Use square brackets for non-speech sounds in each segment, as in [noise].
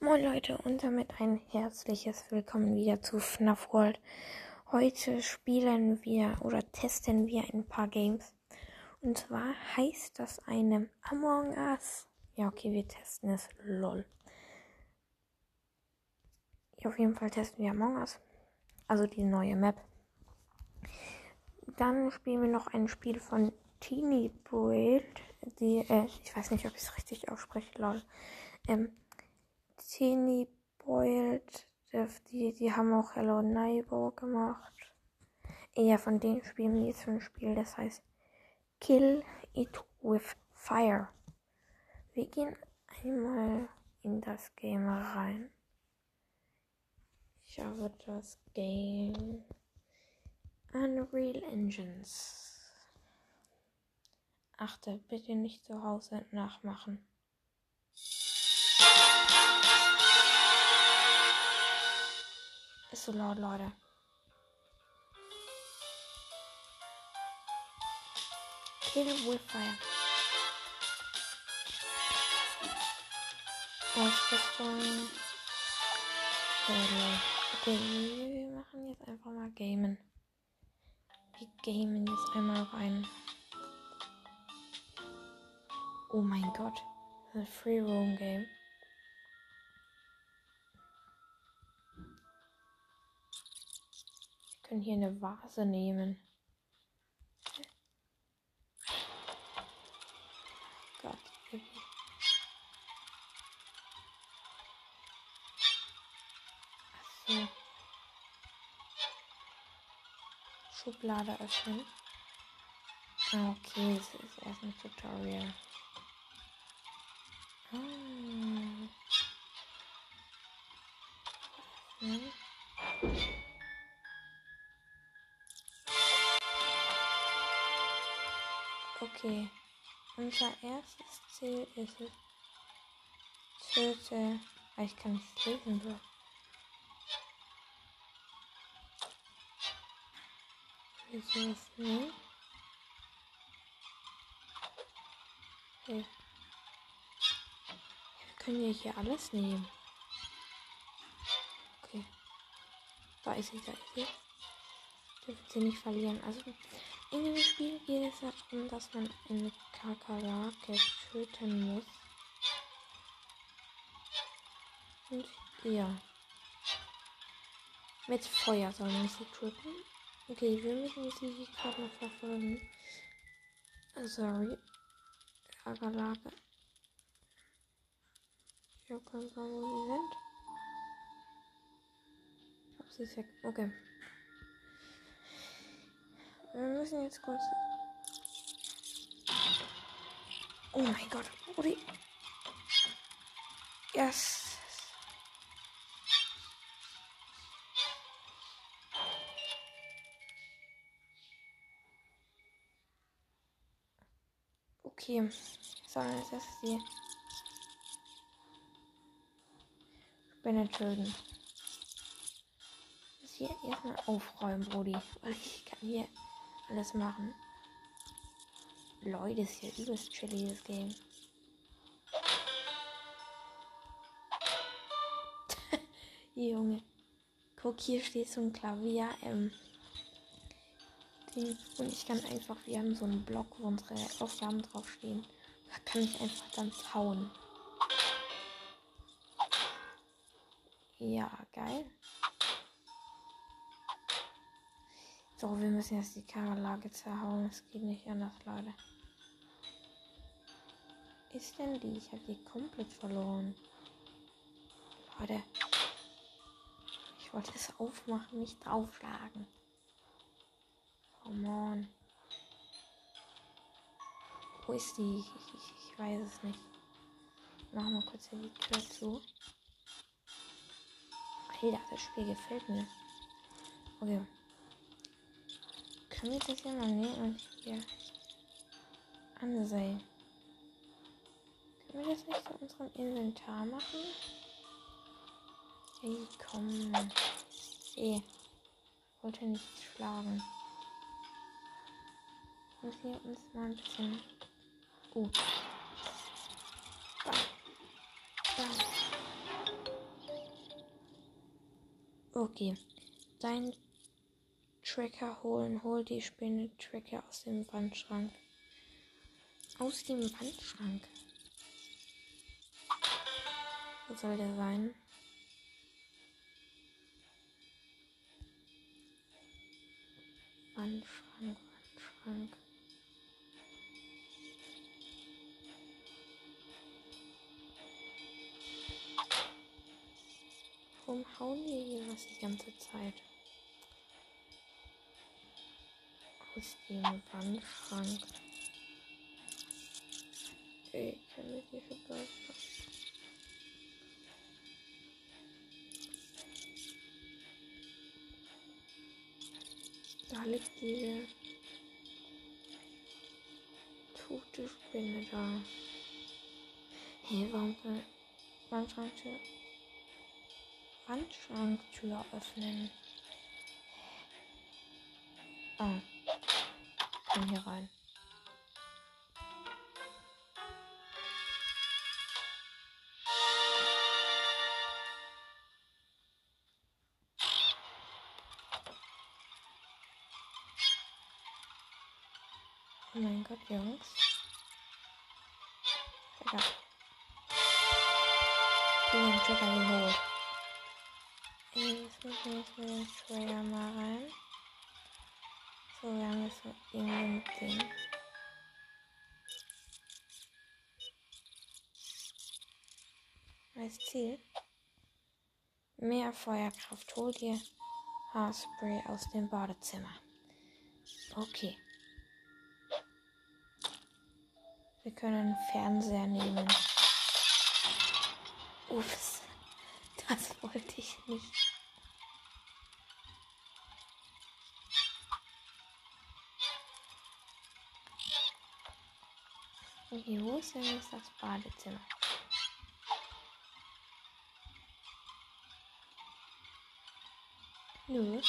Moin Leute und damit ein herzliches Willkommen wieder zu FNAF World. Heute spielen wir oder testen wir ein paar Games. Und zwar heißt das eine Among Us. Ja, okay, wir testen es. Lol. Ja, auf jeden Fall testen wir Among Us. Also die neue Map. Dann spielen wir noch ein Spiel von Teeny Boyd. Die, äh, ich weiß nicht, ob ich es richtig ausspreche, lol. Ähm, Teeny Boyd, die, die haben auch Hello Neighbor gemacht. Ja, von denen spielen wir jetzt ein Spiel, das heißt Kill It With Fire. Wir gehen einmal in das Game rein. Ich habe das Game Unreal Engines. Achte, bitte nicht zu Hause nachmachen. Ist so laut, Leute. Kill with fire. Okay, wir machen jetzt einfach mal Gamen. Wir gamen jetzt einmal rein. Oh mein Gott. Ein Free Roam Game. Können hier eine Vase nehmen. Schublade öffnen. Ah, okay, das ist erst ein Tutorial. Ah. Okay. Unser erstes Ziel ist es. Töte. Ah, ich kann nicht lesen, Bro. Wieso ist nicht? Okay. Wir können ja hier alles nehmen. Okay. Da ist sie, da ist sie. Dürfen sie nicht verlieren. Also in dem Spiel geht es darum, dass man eine Kakerlake töten muss. Und ja. Mit Feuer soll man sie töten. Okay, wir müssen sie gerade noch verfolgen. Sorry. Kakerlake. Ich habe keine Ahnung, wo sie sind. Ich glaube, sie. Okay. Wir müssen jetzt kurz. Oh mein Gott, Rudi. Yes. Okay, sondern jetzt ist die Spinne töten. Das hier erstmal aufräumen, Brody. Weil ich kann hier alles machen. Leute, ist hier übelst chilliges Game. [laughs] Junge. Guck, hier steht so ein Klavier. Ähm. Und ich kann einfach, wir haben so einen Block, wo unsere Aufgaben draufstehen. Da kann ich einfach dann zauen. Ja, geil. So, wir müssen jetzt die Karlage zerhauen. Es geht nicht anders, Leute. Ist denn die? Ich habe die komplett verloren. Leute. Ich wollte es aufmachen, nicht draufschlagen. Come on. Wo ist die? Ich, ich, ich weiß es nicht. Machen wir kurz hier die Tür zu. Alter, das Spiel gefällt mir. Okay. Können wir das hier mal nehmen und hier ansehen? Können wir das nicht zu unserem Inventar machen? Hey, komm. Eh. Wollte nicht schlagen. Müssen wir uns mal ein bisschen. Uh. Bam. Bam. Okay. Dein Tracker holen. Hol die Spinne-Tracker aus dem Wandschrank. Aus dem Wandschrank. Wo soll der sein? Wandschrank, Wandschrank. Warum hauen die hier was die ganze Zeit? Aus dem Wandschrank. Okay, ich kann mich nicht verbessern. Da liegt diese tote Spinne da. Hey, warum kann Wandschranktür, Wandschranktür öffnen? Ah, komm hier rein. Als Ziel. Mehr Feuerkraft. Hol dir Haarspray aus dem Badezimmer. Okay. Wir können Fernseher nehmen. Ups, das wollte ich nicht. Okay, wo ist denn jetzt das Badezimmer? Nö.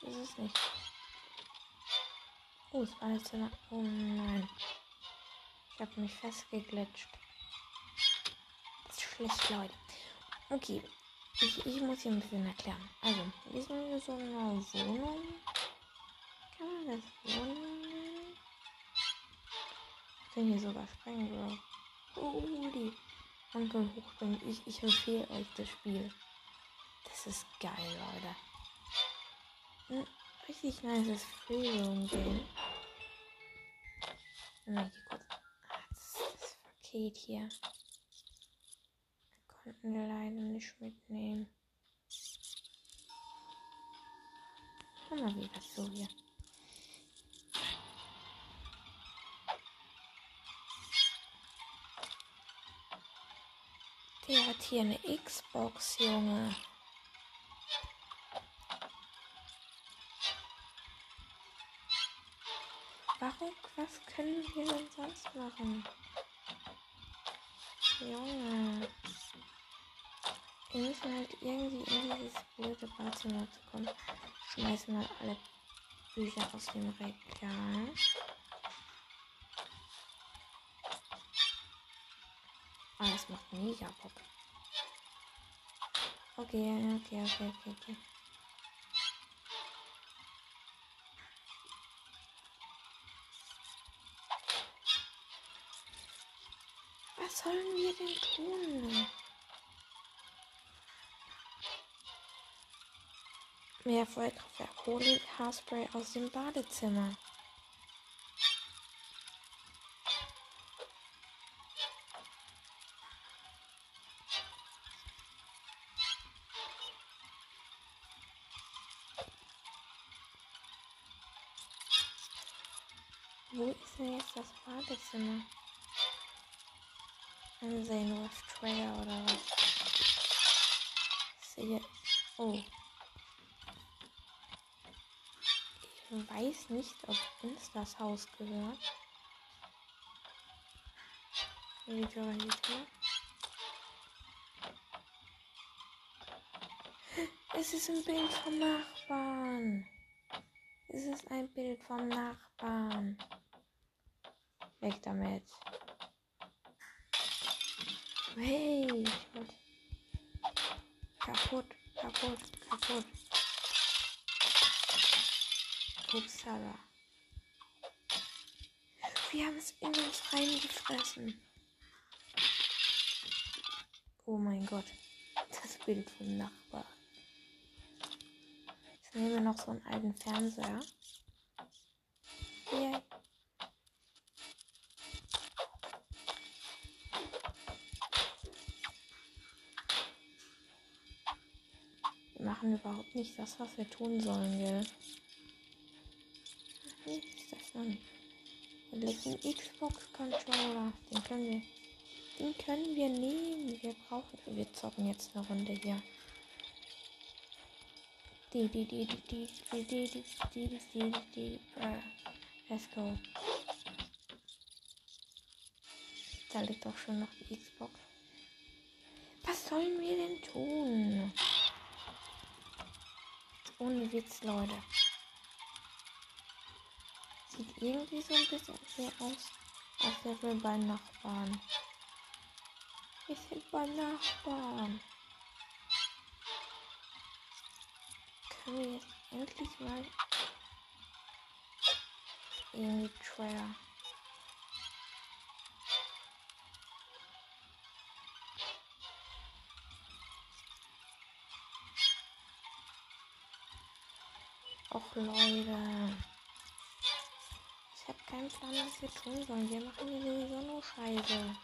Das ist es nicht. Oh, das Badezimmer. Oh nein. Ich habe mich festgeglitscht. Das ist schlecht, Leute. Okay. Ich, ich muss hier ein bisschen erklären. Also, wir sind hier so eine Wohnung. Kann man das Wohnung nennen? Ich hier sogar sprengen, Bro. Die Onkel hochspringen. Ich, ich empfehle euch das Spiel. Das ist geil, Leute. Ein richtig nice Free Room Game. Na, hier. Ah, das, das Paket hier. Konnten wir leider nicht mitnehmen. Schau mal, wie das so hier. Der hat hier eine Xbox, Junge. Können wir denn sonst machen? Junge. Wir müssen halt irgendwie in dieses blöde Badezimmer zu kommen. Schmeißen mal alle Bücher aus dem Regal. Ah, das macht mega Bock. Okay, okay, okay, okay, okay. Wir denn tun? Mehr Feuerkraftwerk. Hole Haarspray aus dem Badezimmer. Wo ist denn jetzt das Badezimmer? Ansehen, was Trigger oder was? Sehe. Oh. Ich weiß nicht, ob uns das Haus gehört. Tür, die Tür. Es ist ein Bild vom Nachbarn. Es ist ein Bild vom Nachbarn. Weg damit. Hey, wollte kaputt kaputt, kaputt. Upsala. Wir haben es in uns reingefressen. Oh mein Gott. Das Bild vom Nachbar. Jetzt nehmen wir noch so einen alten Fernseher. Yay. Machen überhaupt nicht das, was wir tun sollen, gell? Nee, ist das noch nicht. Da liegt Xbox-Controller. Den können wir. Den können wir nehmen. Wir brauchen. Wir zocken jetzt eine Runde hier. Die, die, die, die, die, die, die, die, die, die, die, die, äh, let's go. Da liegt auch schon noch die Xbox. Was sollen wir denn tun? Ohne Witz, Leute. Sieht irgendwie so ein bisschen sehr aus, als wären wir beim Nachbarn. Wir sind beim Nachbarn. Können wir jetzt endlich mal irgendwie Trailer. Leute. Ich habe keinen Plan, was wir tun sollen. Wir machen hier sowieso nur Scheiße.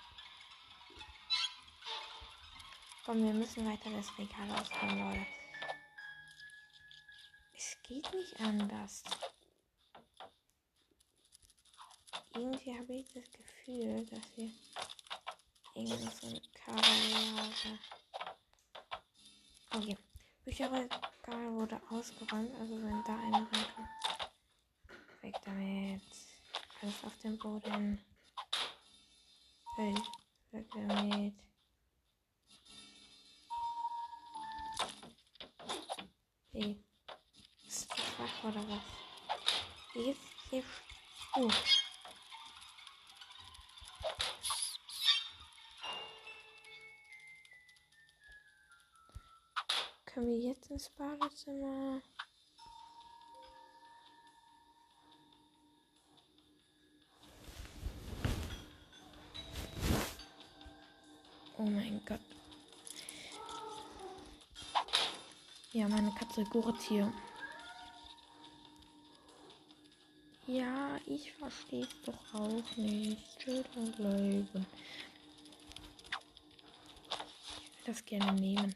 Komm, wir müssen weiter das Regal ausbauen, Leute. Es geht nicht anders. Irgendwie habe ich das Gefühl, dass wir irgendwie so eine Kabellage. Okay. Bücherregal wurde ausgeräumt, also wenn da eine reinkommt. Weg damit. Alles auf dem Boden. Hey, weg damit. Hey. Ist das wach oder was? Hier ins Badezimmer? Oh mein Gott. Ja, meine Katze gurt hier. Ja, ich verstehe es doch auch nicht. Children bleiben. Ich will das gerne nehmen.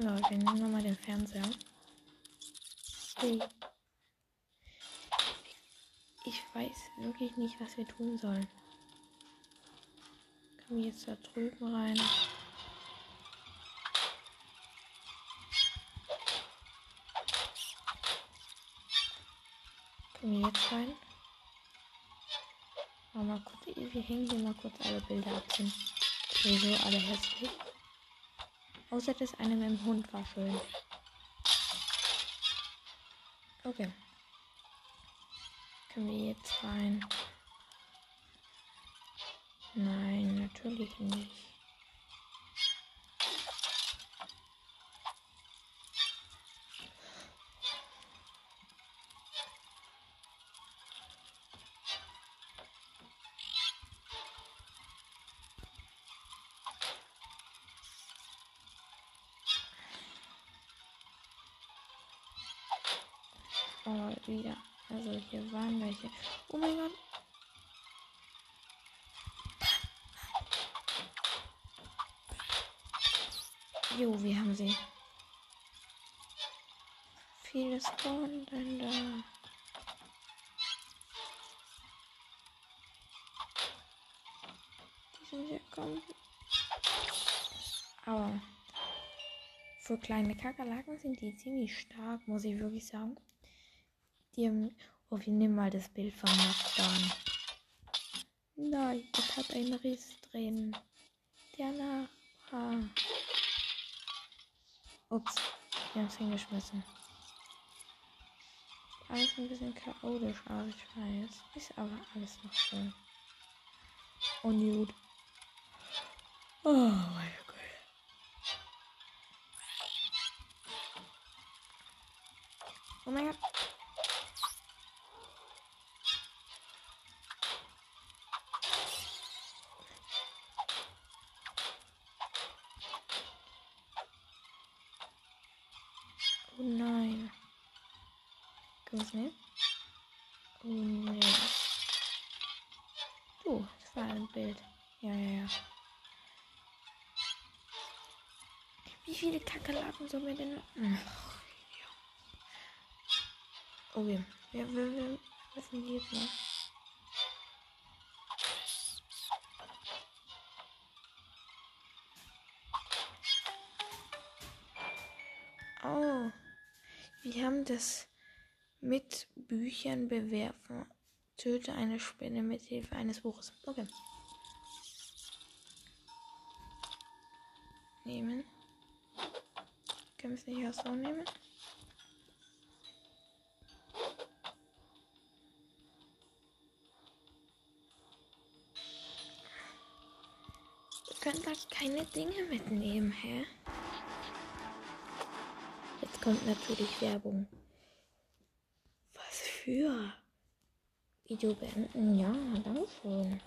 So, wir nehmen nochmal den Fernseher. Hey. Ich weiß wirklich nicht, was wir tun sollen. Kommen wir jetzt da drüben rein. Kommen wir jetzt rein. Mal kurz, wir hängen hier mal kurz alle Bilder ab. Sind sowieso alle hässlich. Außer das eine mit dem Hund war schön. Okay. Können wir jetzt rein? Nein, natürlich nicht. Oh, wieder. Also hier waren welche. Oh mein Gott. Jo, wir haben sie. Viele spawnen dann da. Die sind hier kommen. Aber für kleine Kakerlaken sind die ziemlich stark, muss ich wirklich sagen. Haben. Oh, wir nehmen mal das Bild vom Nachbarn. Nein, es hat einen Riss drin. Der Nachbar. Ups, wir haben es hingeschmissen. Alles ein bisschen chaotisch, aber ich weiß. Ist aber alles noch schön. Oh, Nude. Oh mein Gott. Oh mein Gott. Oh nein. Kommst du Oh nee. Oh, das war ein Bild. Ja, ja, ja. Wie viele Sollen wir denn. Okay. Ja, wir, wir müssen die jetzt mal. Oh. Wir haben das mit Büchern bewerfen. Töte eine Spinne mit Hilfe eines Buches. Okay. Nehmen. Wir nicht auch so nehmen? Wir können da keine Dinge mitnehmen, hä? Jetzt kommt natürlich Werbung. Was für? Video beenden? Ja, danke schön.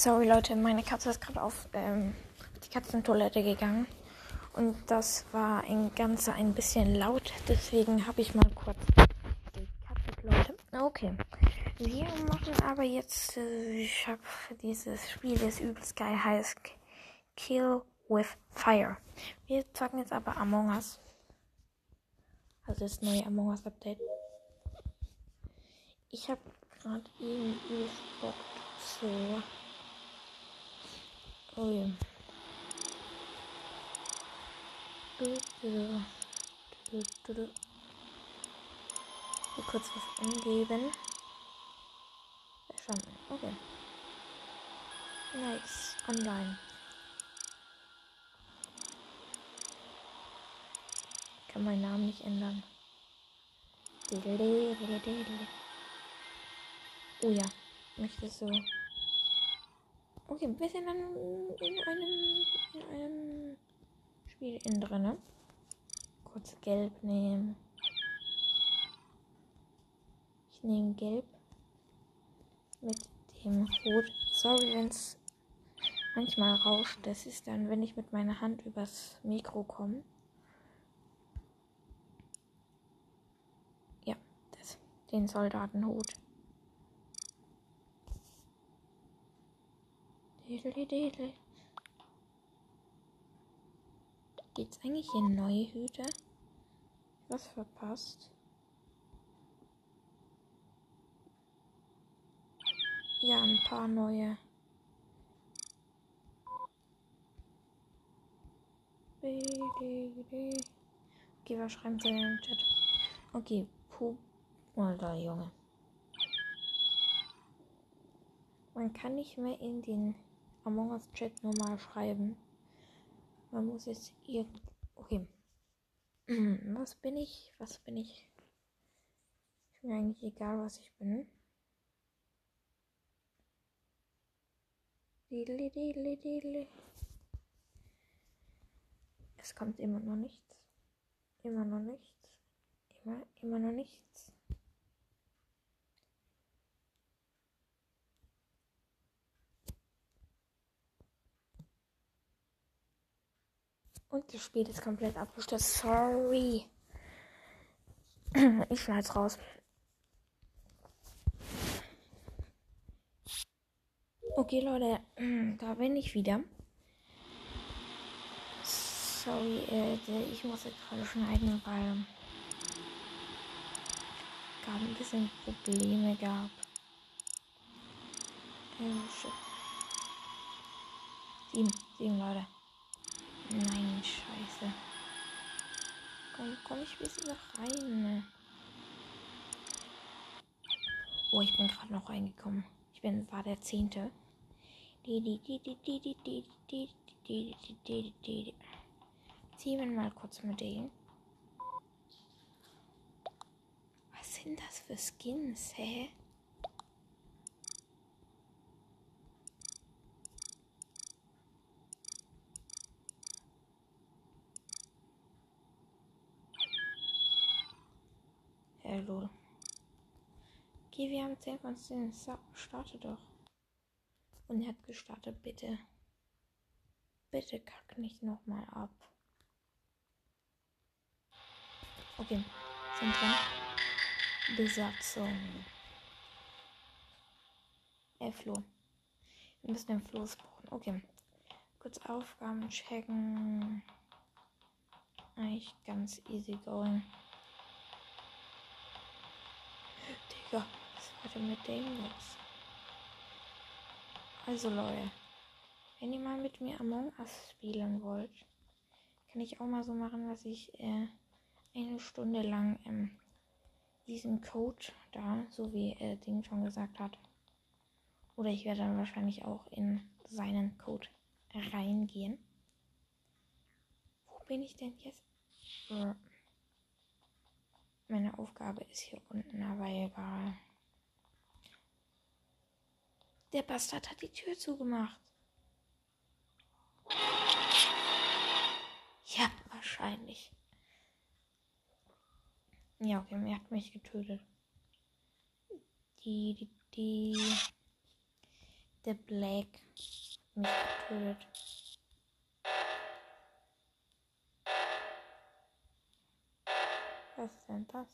Sorry Leute, meine Katze ist gerade auf ähm, die Katzentoilette gegangen. Und das war ein Ganze ein bisschen laut. Deswegen habe ich mal kurz gekattet, Leute. Okay. Wir machen aber jetzt, äh, ich habe dieses Spiel, das übelst geil heißt Kill with Fire. Wir zocken jetzt aber Among Us. Also das neue Among Us Update. Ich habe gerade irgendwie Bock so Oh ja. Hier kurz was eingeben. Verstanden. Okay. Nice. Online. Ich kann meinen Namen nicht ändern. Oh ja. Möchtest so. Okay, wir sind dann in einem, in einem Spiel in drin. Ne? Kurz gelb nehmen. Ich nehme gelb mit dem Rot. Sorry, wenn es manchmal rauscht. Das ist dann, wenn ich mit meiner Hand übers Mikro komme. Ja, das. Den Soldatenhut. Gibt es eigentlich hier neue Hüte? Was verpasst? Ja, ein paar neue. Okay, was schreiben sie in den Chat? Okay, Puh. Alter, Junge. Man kann nicht mehr in den Among Us Chat normal schreiben. Man muss jetzt irgend. Okay. [clears throat] Was bin ich? Was bin ich? Ist mir eigentlich egal, was ich bin. Es kommt immer noch nichts. Immer noch nichts. Immer, immer noch nichts. Und das Spiel ist komplett abgestürzt. Sorry. [clears throat] Ich schneid's raus. Okay, Leute, [clears throat] da bin ich wieder. Sorry, äh, ich muss jetzt gerade schneiden, weil Aufgaben ein bisschen Probleme gab. Shit. Sieben, sieben Leute. Nein, scheiße. Komm, komm ich bis noch rein. Oh, ich bin gerade noch reingekommen. Ich bin, war der Zehnte. Ziehen wir mal kurz mit denen. Was sind das für Skins, hä? Hallo. Okay, wir haben 10 von 10. So, starte doch. Und er hat gestartet, bitte. Bitte kack nicht nochmal ab. Okay, sind dran. Besatzung. Äh, Flo. Wir müssen den Floß brauchen. Okay. Kurz Aufgaben checken. Eigentlich ganz easy going. Digga, was war denn mit dem los? Also Leute, wenn ihr mal mit mir Among Us spielen wollt, kann ich auch mal so machen, dass ich äh, eine Stunde lang ähm, diesen Code da, so wie äh, Ding schon gesagt hat. Oder ich werde dann wahrscheinlich auch in seinen Code reingehen. Wo bin ich denn jetzt? Meine Aufgabe ist hier unten, aber egal. Der Bastard hat die Tür zugemacht. Ja, wahrscheinlich. Ja, okay, er hat mich getötet. Die, die, die. Der Black hat mich getötet. Was ist denn das?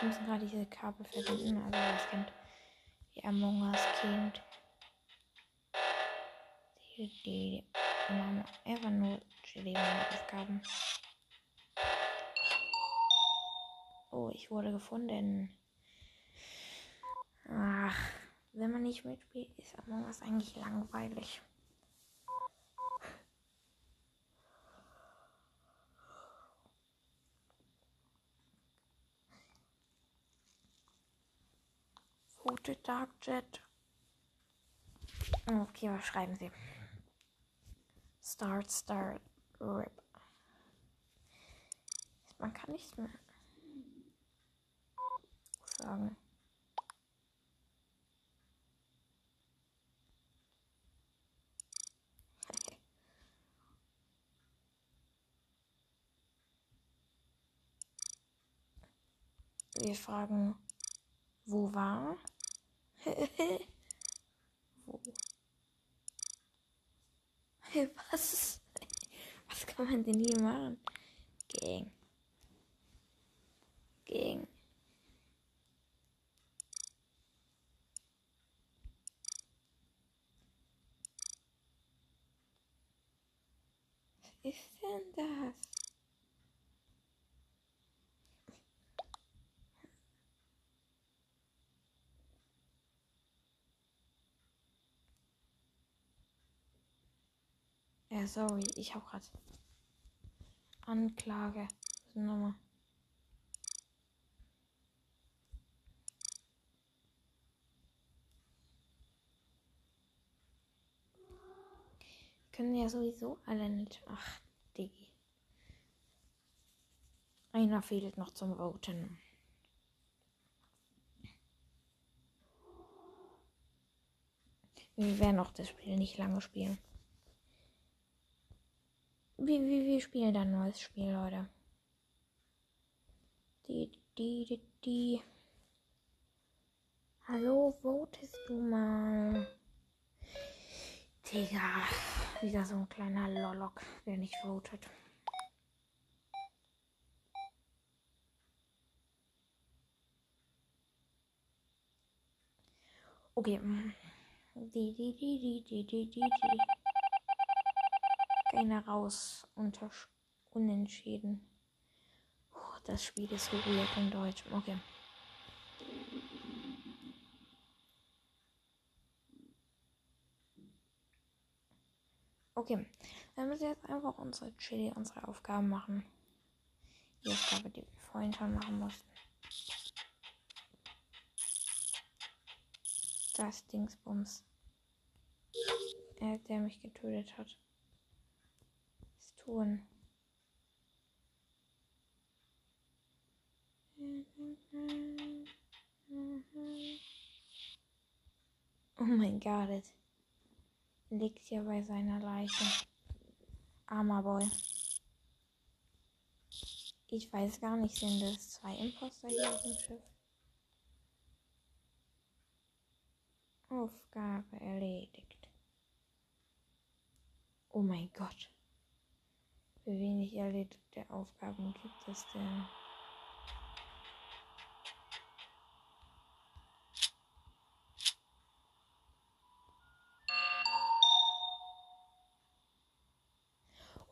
Wir müssen gerade diese Kabel verbinden. Also, das kennt die Among Us kennt. Die, die, die machen einfach nur Aufgaben. Oh, ich wurde gefunden. Ach, wenn man nicht mitspielt, ist Among Us eigentlich langweilig. Dark Jet. Okay, was schreiben Sie? Start, start, rip. Man kann nichts mehr sagen. Wir fragen, wo war? Wo? Was? Was kann man denn hier machen? Gang. Gang. ist denn das? Ja, sorry, ich hab grad Anklage. Nochmal. können ja sowieso alle nicht. Ach, Diggi. Einer fehlt noch zum Voten. Wir werden auch das Spiel nicht lange spielen. Wir, wir, wir spielen ein neues Spiel, Leute. Die, die, die, die. Hallo, votest du mal? Digga, wieder so ein kleiner Lollock, der nicht votet. Okay. Die, die, die, die, die, die, die, die keiner raus. Unter Unentschieden. Puh, das Spiel ist so weird in Deutsch. Okay. Okay, dann müssen wir jetzt einfach unsere Chili, unsere Aufgaben machen. Die Aufgabe, die wir vorhin schon machen mussten. Das Dingsbums. Er, der mich getötet hat. Tun. Oh mein Gott. Liegt hier bei seiner Leiche. Armer Boy. Ich weiß gar nicht, sind das zwei Imposter hier auf dem Schiff? Aufgabe erledigt. Oh mein Gott. Wie wenig erledigte Aufgaben gibt es denn?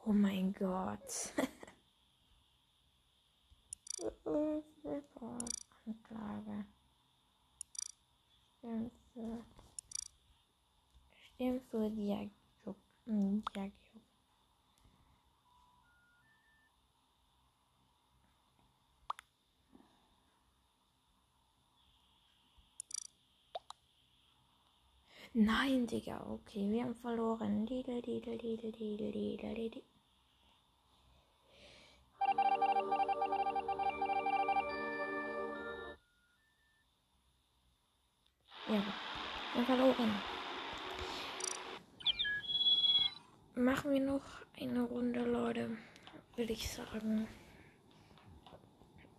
Oh mein Gott. [laughs] Nein, Digga, okay, wir haben verloren. Didel, didel, didel, didel, didel, didel. Ja, wir verloren. Machen wir noch eine Runde, Leute, würde ich sagen.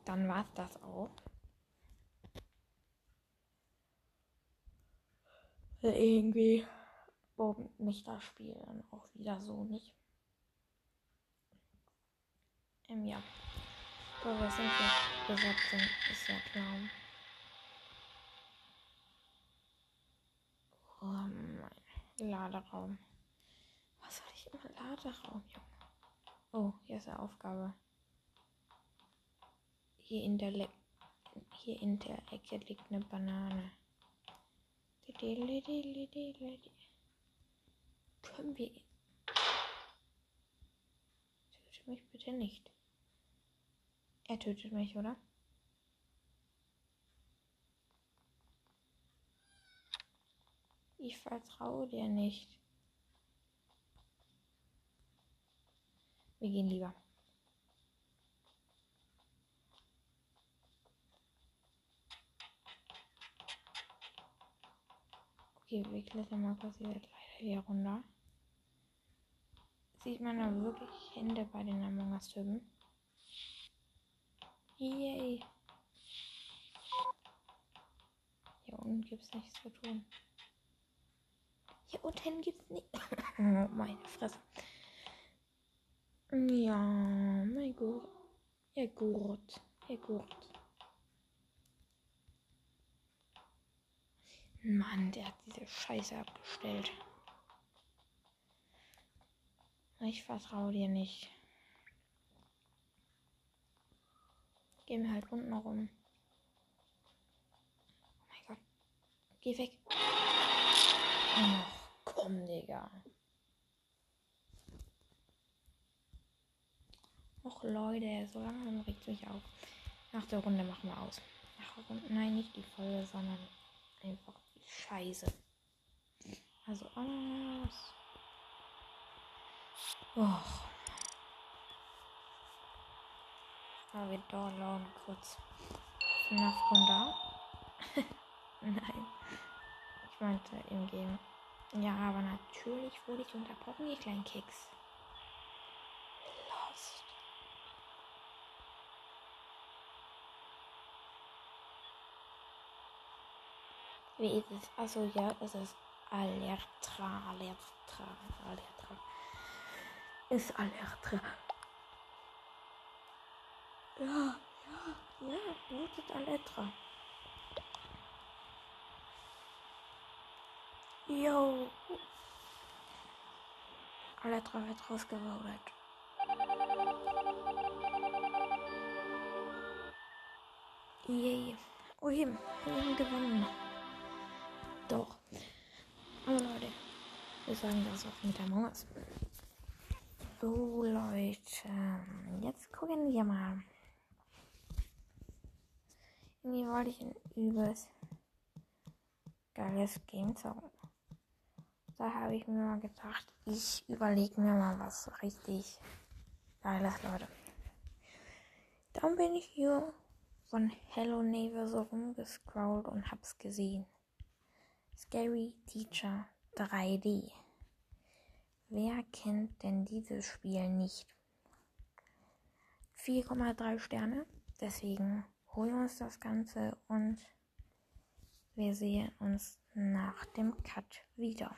Dann war's das auch. Irgendwie bombt mich das Spiel dann auch wieder so nicht. Ähm, ja. Aber wir sind jetzt Besatzung, ist ja klar. Oh mein Laderaum. Was soll ich immer Laderaum, Junge? Oh, hier ist eine Aufgabe. Hier in der Le hier in der Ecke liegt eine Banane. Können wir. Töte mich bitte nicht. Er tötet mich, oder? Ich vertraue dir nicht. Wir gehen lieber. Okay, wir klettern mal quasi leider hier runter. Sieht man da wirklich Hände bei den Among Us-Typen? Yay. Hier unten gibt es nichts zu tun. Hier unten gibt's nicht. [laughs] Oh, meine Fresse. Ja, mein Gott. Ja, gut. Ja, gut. Mann, der hat diese Scheiße abgestellt. Ich vertraue dir nicht. Gehen wir halt unten rum. Oh mein Gott. Geh weg. Oh. Komm, Digga. Och, Leute, so langsam regt mich auf. Nach der Runde machen wir aus. Nach der Runde, nein, nicht die Folge, sondern einfach Scheiße. Also Ananas. Och. Aber wir dauern kurz. Nach runter. [laughs] nein. Ich meinte im Game. Ja, aber natürlich wurde ich unterbrochen, ihr kleinen Keks. Wie ist es? Also ja, es ist Alertra, Alertra, Alertra. Ist Alertra. Ja, ja, ja, mutet Alertra. Yo. Drei wird rausgevotet. Yay. Oh wir haben gewonnen. Doch. Aber Leute, wir sagen das auch mit der Maus. So, Leute. Jetzt gucken wir mal. Irgendwie wollte ich ein übelst geiles Game zocken. Da habe ich mir mal gedacht, ich überlege mir mal was richtig geiles, Leute. Dann bin ich hier von Hello Neighbor so rumgescrollt und hab's gesehen. Scary Teacher 3D. Wer kennt denn dieses Spiel nicht? 4,3 Sterne. Deswegen holen wir uns das Ganze und wir sehen uns nach dem Cut wieder.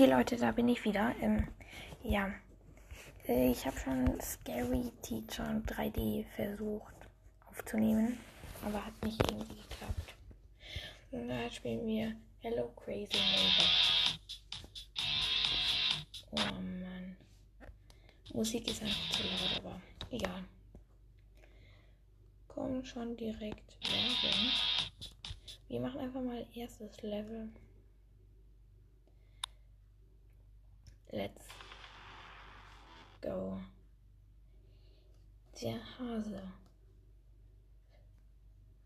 Okay, Leute, da bin ich wieder. Ähm, ja, äh, ich habe schon Scary Teacher 3D versucht aufzunehmen, aber hat nicht irgendwie geklappt. Und da spielen wir Hello Crazy Neighbor. Oh Mann. Musik ist einfach zu laut, aber egal. Kommt schon direkt Werbung. Wir machen einfach mal erstes Level. Let's go. Der Hase.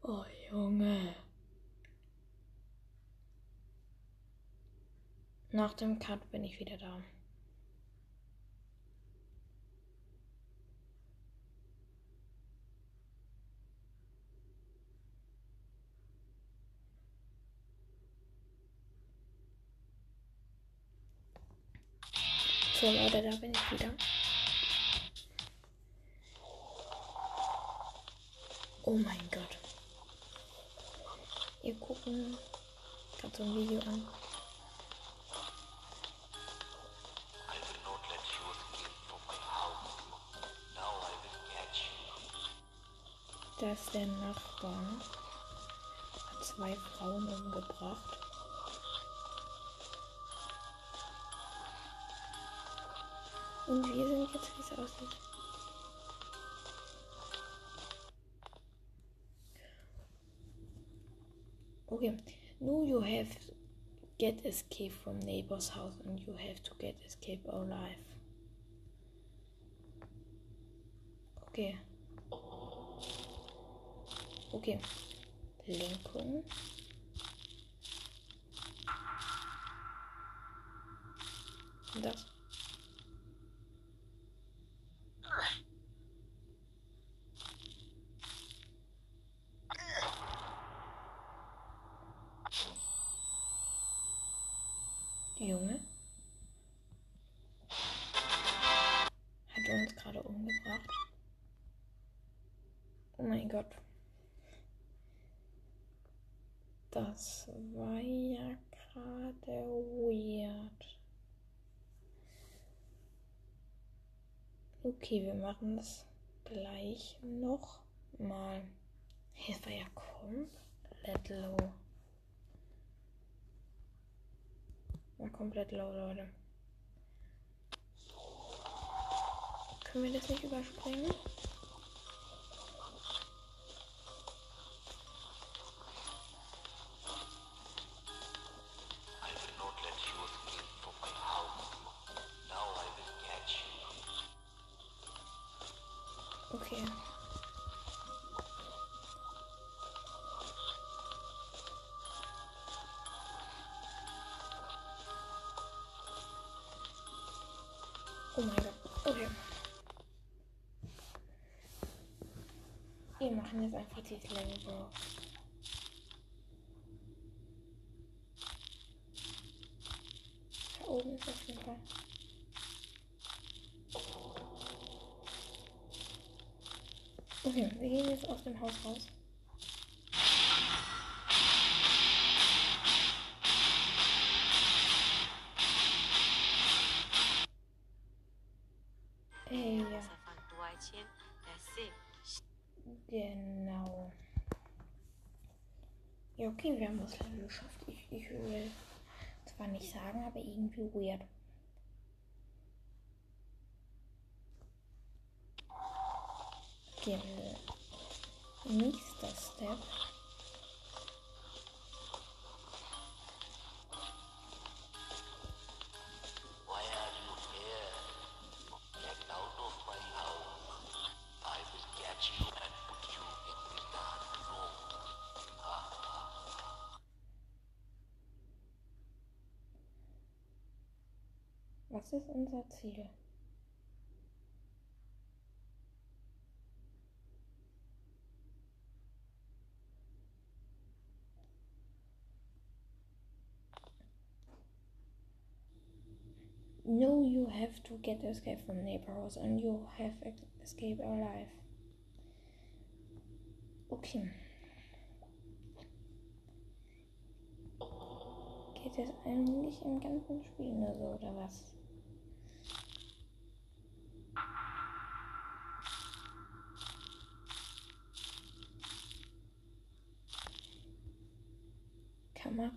Oh Junge. Nach dem Cut bin ich wieder da. So Leute, da bin ich wieder. Oh mein Gott. Wir gucken gerade so ein Video an. Da ist der Nachbar. Hat zwei Frauen umgebracht. Und wir sind jetzt, wie es aussieht. Okay. Now you have get escape from neighbor's house and you have to get escape alive. Okay. Okay. Lenkung. Das. Okay, wir machen das gleich noch mal. Es war ja komplett low. War komplett low, Leute. Können wir das nicht überspringen? Wir machen jetzt einfach dieses Level so. Da oben ist auf jeden Fall. Okay, wir gehen jetzt aus dem Haus raus. Wir haben das Level geschafft. Ich, ich will zwar nicht sagen, aber irgendwie weird. Okay, nächster Step. Ist unser Ziel? No, you have to get escape from neighborhoods and you have escape alive. Okay. Geht es eigentlich im ganzen Spiel nur so oder was? Máy.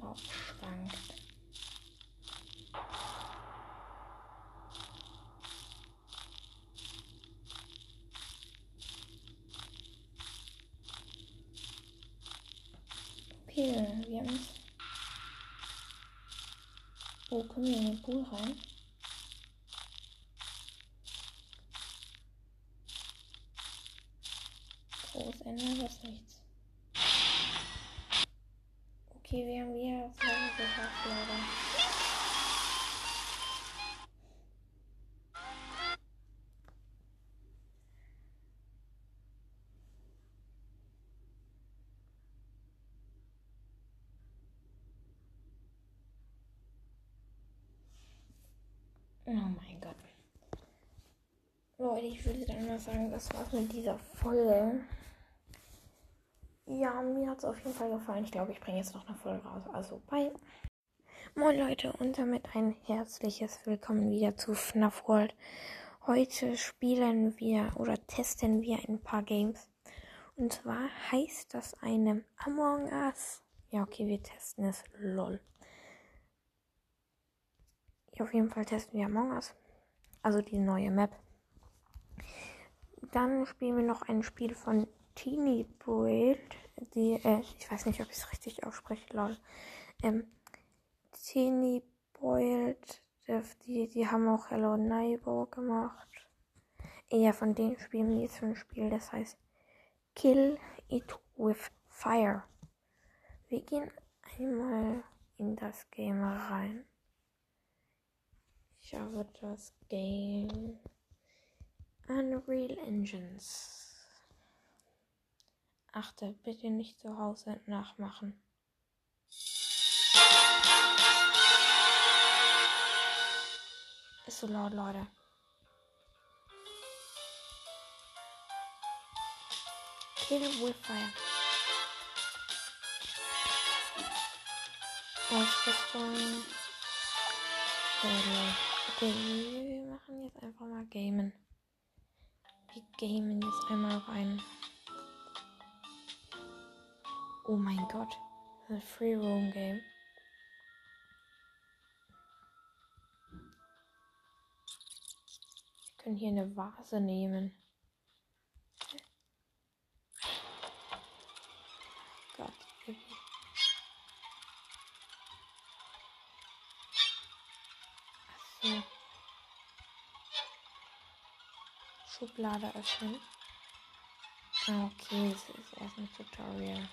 Wir haben geschafft, leider. Oh mein Gott. Leute, ich würde dann mal sagen, das war's mit dieser Folge. Ja, mir hat es auf jeden Fall gefallen. Ich glaube, ich bringe jetzt noch eine Folge raus. Also, bye. Moin Leute und damit ein herzliches Willkommen wieder zu FNAF World. Heute spielen wir oder testen wir ein paar Games. Und zwar heißt das eine Among Us. Ja, okay, wir testen es. LOL. Ja, auf jeden Fall testen wir Among Us. Also die neue Map. Dann spielen wir noch ein Spiel von Teeny Boiled. Die, äh, ich weiß nicht, ob ich es richtig ausspreche, lol. Ähm, Teeny Boiled, die, die haben auch Hello Neighbor gemacht. Ja, von denen spielen wir jetzt ein Spiel, das heißt Kill It With Fire. Wir gehen einmal in das Game rein. Ich habe das Game Unreal Engines. Achte, bitte nicht zu Hause nachmachen. Ist so laut, Leute. Kill with fire. Okay, wir machen jetzt einfach mal Gamen. Wir gamen jetzt einmal rein. Oh mein Gott. Ein Free Roam Game. Wir können hier eine Vase nehmen. Schublade öffnen. Ah, Okay, es ist erst ein Tutorial.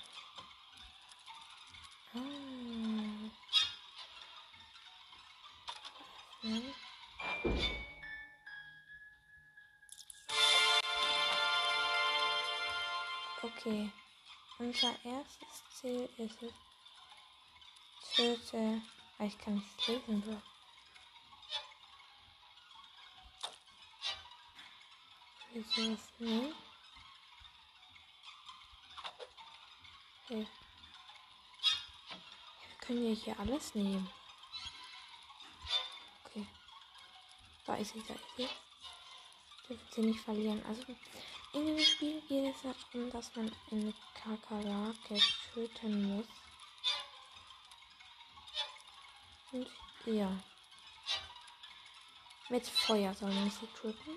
Unser erstes Ziel ist es. Töte. Ah, Ich kann nicht lesen, Bro. Wieso ist nicht? Ja, wir können ja hier alles nehmen. Okay. Da ist sie, da ist sie. Dürfen sie nicht verlieren. Also in dem Spiel geht es darum, dass man eine Kakerlake töten muss. Und ja. Mit Feuer soll man sie töten.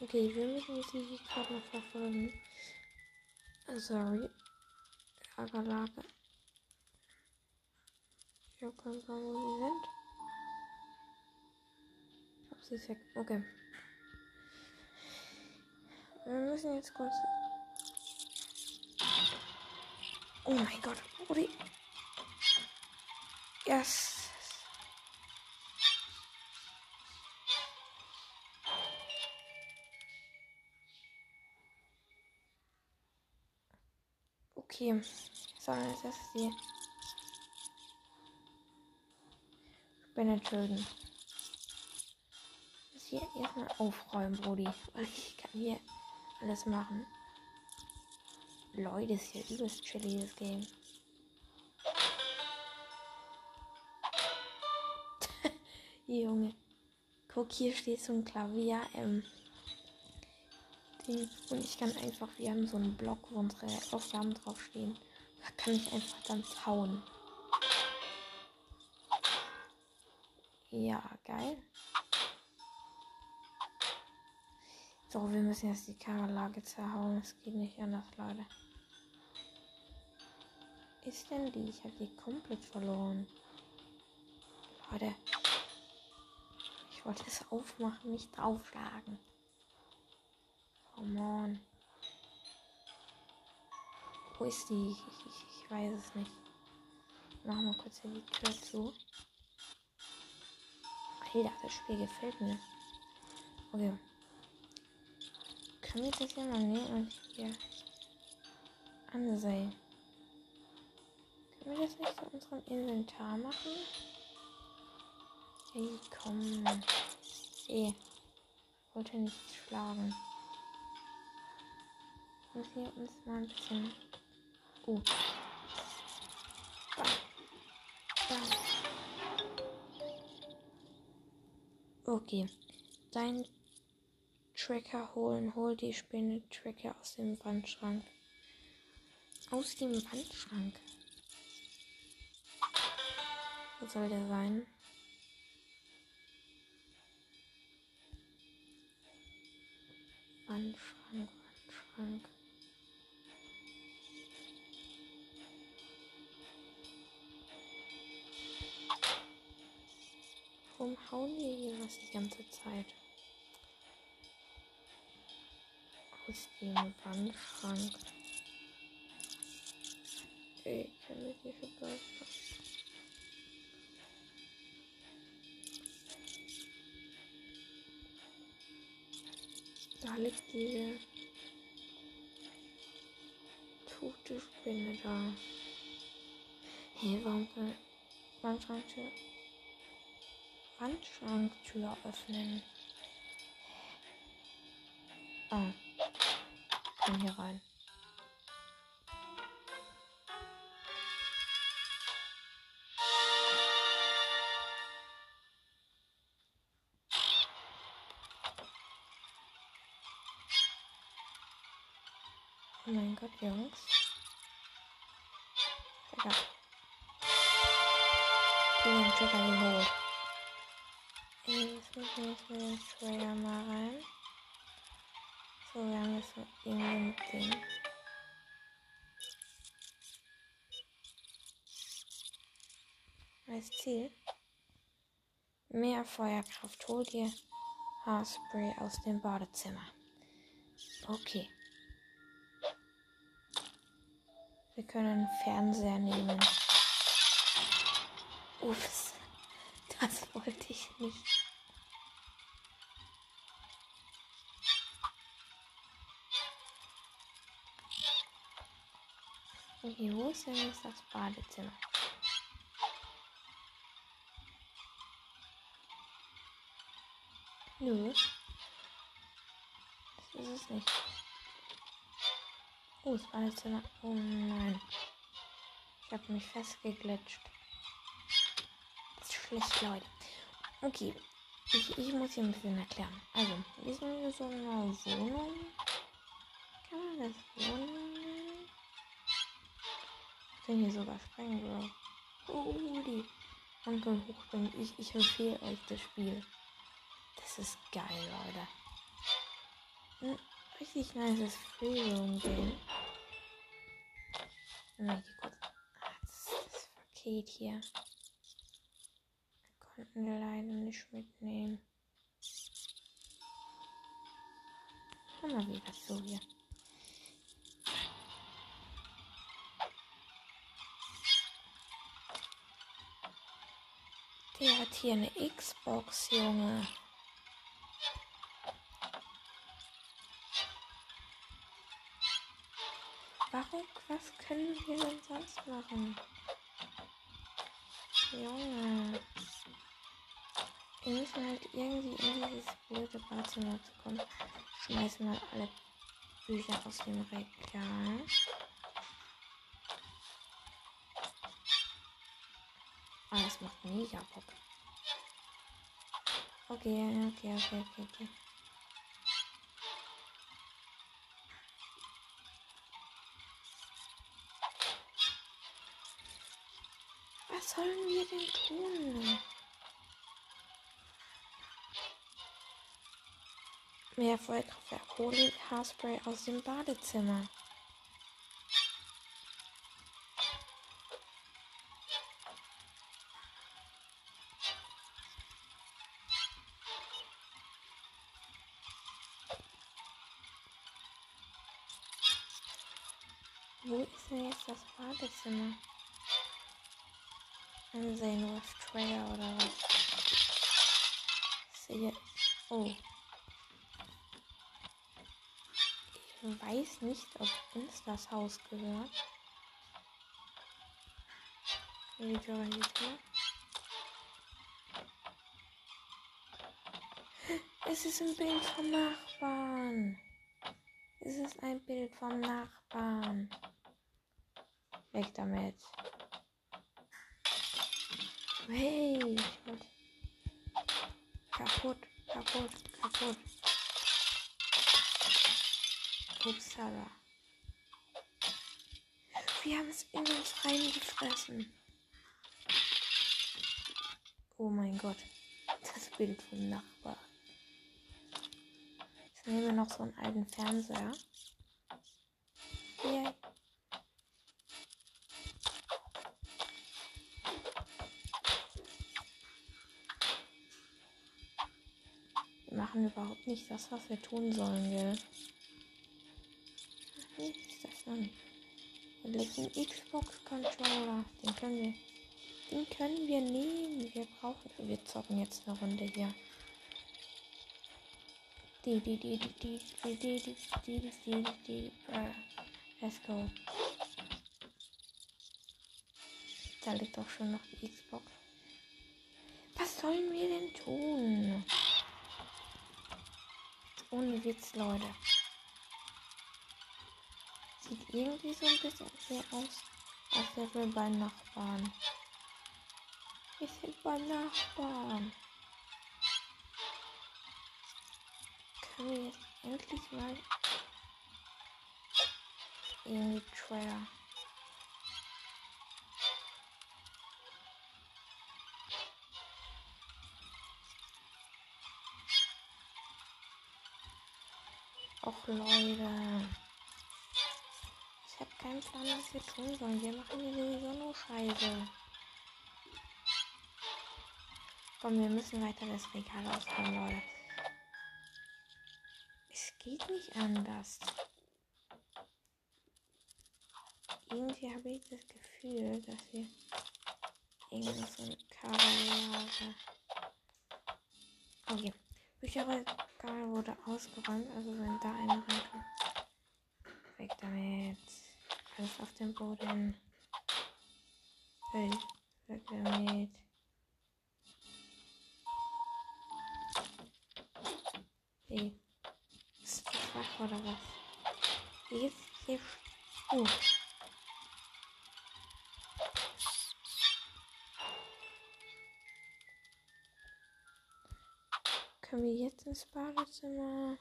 Okay, wir müssen sie gerade noch verfolgen. Sorry. Kakerlake. Ich habe keine Ahnung, wo sie sind. Ich glaube, sie weg. Okay. Wir müssen jetzt kurz. Oh mein Gott, Rudi. Yes. Okay. So, jetzt ist die Spinne töten. muss hier erstmal aufräumen, Brody. Weil ich kann hier alles machen. Leute, ist hier übelst chilliges Game. [laughs] Junge. Guck, hier steht so ein Klavier. Ähm, und ich kann einfach, wir haben so einen Block, wo unsere Aufgaben draufstehen. Da kann ich einfach dann zauen. Ja, geil. So, wir müssen jetzt die Kakerlake zerhauen. Es geht nicht anders, Leute. Ist denn die? Ich habe die komplett verloren. Leute. Ich wollte es aufmachen, nicht draufschlagen. Come on. Wo ist die? Ich, ich, ich weiß es nicht. Machen wir kurz hier die Tür zu. Alter, das Spiel gefällt mir. Okay. Können wir das hier mal nehmen und hier ansehen? Können wir das nicht zu unserem Inventar machen? Hey, komm. Eh. Wollte nicht schlagen. Muss hier uns mal ein bisschen. Uh. Okay. Dein Tracker holen. Hol die Spinne Tracker aus dem Wandschrank. Aus dem Wandschrank. Wo soll der sein? Wandschrank, Wandschrank. Warum hauen wir hier was die ganze Zeit? Aus dem Wandschrank. Ich kann mich nicht vergessen. Da liegt diese tote Spinne da. Hey, warum kann Wandschranktür Wandschranktür öffnen? Ah, komm hier rein. Oh mein Gott, Jungs. Wir haben Trigger geholt. Jetzt mit dem Trigger mal rein. Als Ziel. Mehr Feuerkraft. Hol dir Haarspray aus dem Badezimmer. Okay. Wir können Fernseher nehmen. Ups. Das wollte ich nicht. Okay, wo ist denn jetzt das Badezimmer? Nö. Das ist es nicht. Oh, das Badezimmer. Oh nein. Ich habe mich festgeglitscht. Das ist schlecht, Leute. Okay. Ich, ich muss hier ein bisschen erklären. Also, wir sind in so einer Wohnung. Kann man das Wohnung nennen? Ich bin hier sogar sprengen, die. Man kann hochspringen. Ich, ich empfehle euch das Spiel. Das ist geil, Leute. Ein richtig nices Freeroom-Game. Na, hier kurz. Ah, das, das Paket hier. Konnten wir leider nicht mitnehmen. Guck mal, wie das so hier. Der hat hier eine Xbox, Junge. Warum, was können wir denn sonst machen? Junge. Wir müssen halt irgendwie in dieses blöde Badezimmer zu kommen. Schmeißen mal alle Bücher aus dem Regal. Ah, das macht mega Bock. Okay, okay, okay, okay, okay. Was sollen wir denn tun? Mehr Feuerkraftwerk. Hole Haarspray aus dem Badezimmer. Das Haus gehört. Videorealität. Es ist ein Bild vom Nachbarn. Es ist ein Bild vom Nachbarn. Weg damit. Hey, kaputt, kaputt, kaputt. Upsala. Wir haben es in uns reingefressen. Oh mein Gott. Das Bild vom Nachbar. Nehmen wir noch so einen alten Fernseher. Yay. Wir machen überhaupt nicht das, was wir tun sollen, gell? Wie ist das denn? Hier liegt ein Xbox-Controller. Den können wir. Den können wir nehmen. Wir brauchen. Wir zocken jetzt eine Runde hier. Die, die, die, die, die, die, die, die, die, die, die, äh, Let's go. Da liegt doch schon noch die Xbox. Was sollen wir denn tun? Ohne Witz, Leute. Irgendwie so ein bisschen sehr aus, als wären wir bei Nachbarn. Wir sind bei Nachbarn. Können wir jetzt endlich mal irgendwie Trailer. Och Leute. Keinen Plan, was wir tun sollen. Wir machen hier sowieso nur Scheiße. Komm, wir müssen weiter das Regal ausbauen, Leute. Es geht nicht anders. irgendwie habe ich das Gefühl, dass wir irgendwie so eine Kabellage. Okay. Bücherregal wurde ausgeräumt, also wenn da eine reinkommt. Weg damit. Alles auf dem Boden. Hey, weg damit. Hey. Ist das schwach oder was? Jetzt, jetzt. Oh. Können wir jetzt ins Badezimmer?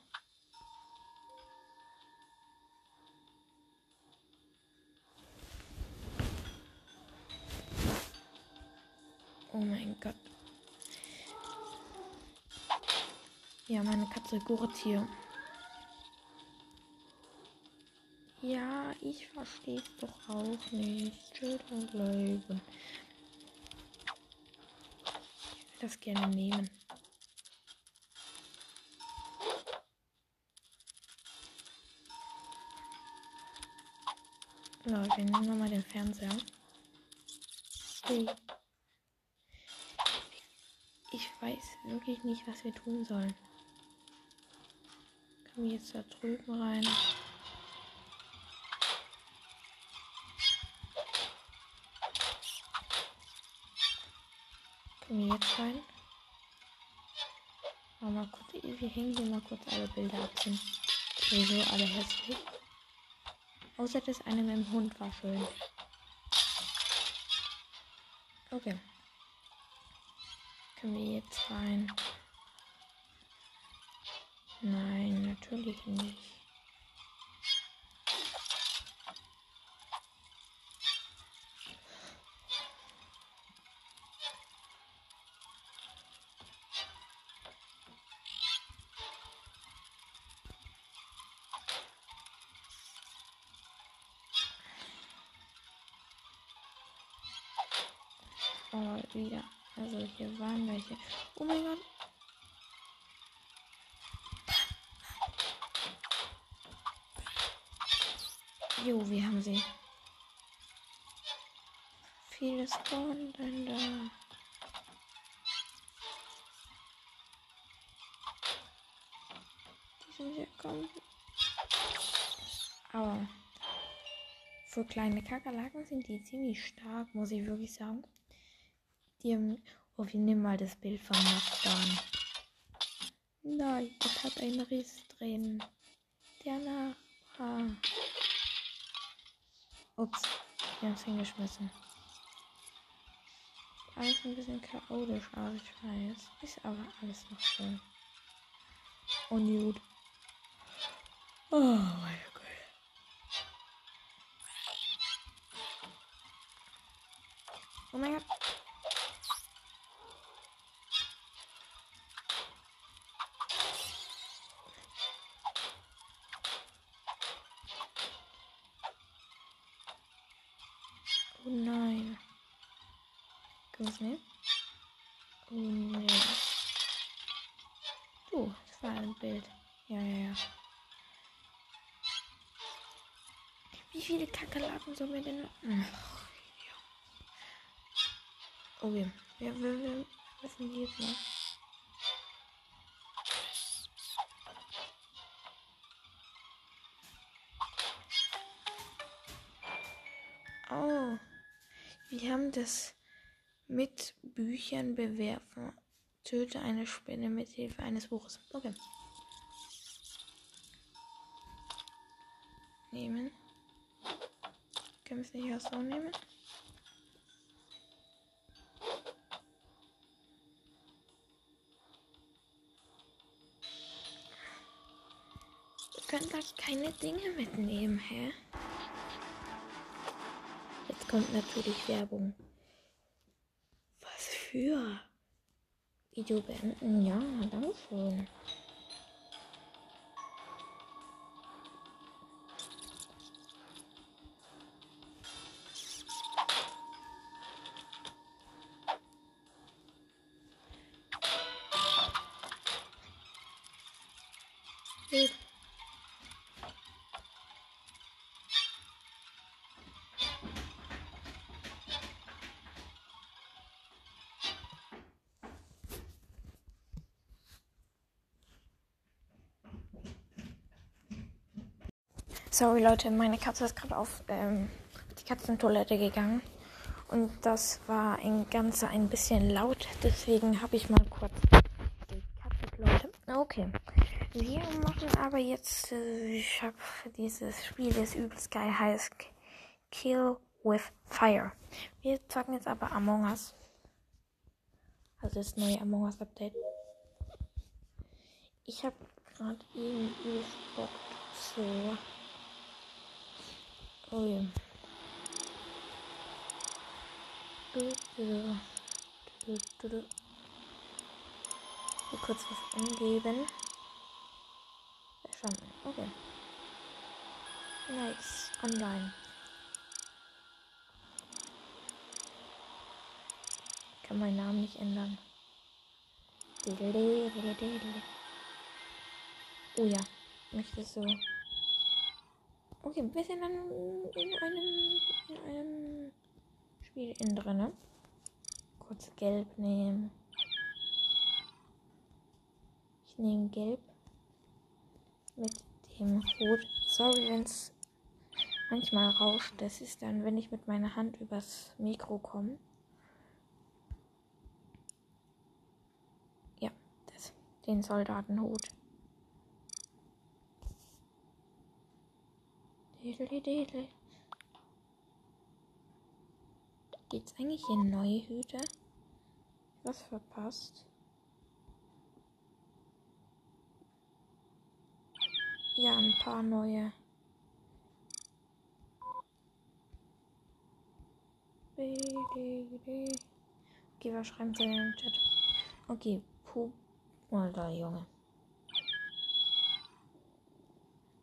Gott. Ja, meine Katze gurt hier. Ja, ich verstehe es doch auch nicht. Children bleiben. Ich will das gerne nehmen. So, wir nehmen nochmal den Fernseher. Hey. Weiß wirklich nicht, was wir tun sollen. Kommen wir jetzt da drüben rein? Kommen wir jetzt rein? Mal kurz, wir hängen hier mal kurz alle Bilder ab. Sind sowieso alle hässlich. Außer das eine mit dem Hund war schön. Okay. Können wir jetzt rein? Nein, natürlich nicht. Für kleine Kakerlaken sind die ziemlich stark, muss ich wirklich sagen. Die haben. Oh, wir nehmen mal das Bild vom Nachbarn. Nein, es hat einen Riss drin. Der Nachbar. Ups, wir haben es hingeschmissen. Alles ein bisschen chaotisch aus, ich weiß. Ist aber alles noch schön. Und gut. Oh mein Gott. Oh mein Gott. Oh nein. Ich nicht? Oh nee. Du, das war ein Bild. Ja, ja, ja. Wie viele Kakerlaken sollen wir denn Büchern bewerfen. Töte eine Spinne mit Hilfe eines Buches. Okay. Nehmen. Können wir es nicht auch so nehmen? Wir können da keine Dinge mitnehmen, hä? Jetzt kommt natürlich Werbung. Für? Video beenden? Ja, danke schön. Sorry Leute, meine Katze ist gerade auf ähm, die Katzentoilette gegangen. Und das war ein Ganze ein bisschen laut. Deswegen habe ich mal kurz gekattet, Leute. Okay. Wir machen aber jetzt, äh, ich habe dieses Spiel, das übelst geil heißt Kill with Fire. Wir zocken jetzt aber Among Us. Also das neue Among Us Update. Ich habe gerade irgendwie Bock so. Oh ja. Hier kurz was eingeben. Verstanden. Okay. Nice. Online. Ich kann meinen Namen nicht ändern. Oh ja. Möchtest du. Okay, wir sind dann in einem, in einem Spiel innen drin. Ne? Kurz gelb nehmen. Ich nehme gelb mit dem Rot. Sorry, wenn es manchmal rauscht. Das ist dann, wenn ich mit meiner Hand übers Mikro komme. Ja, das. Den Soldatenhut. Gibt es eigentlich hier neue Hüte? Was verpasst? Ja, ein paar neue. Okay, was schreiben sie denn im Chat? Okay, Puh. Alter, Junge.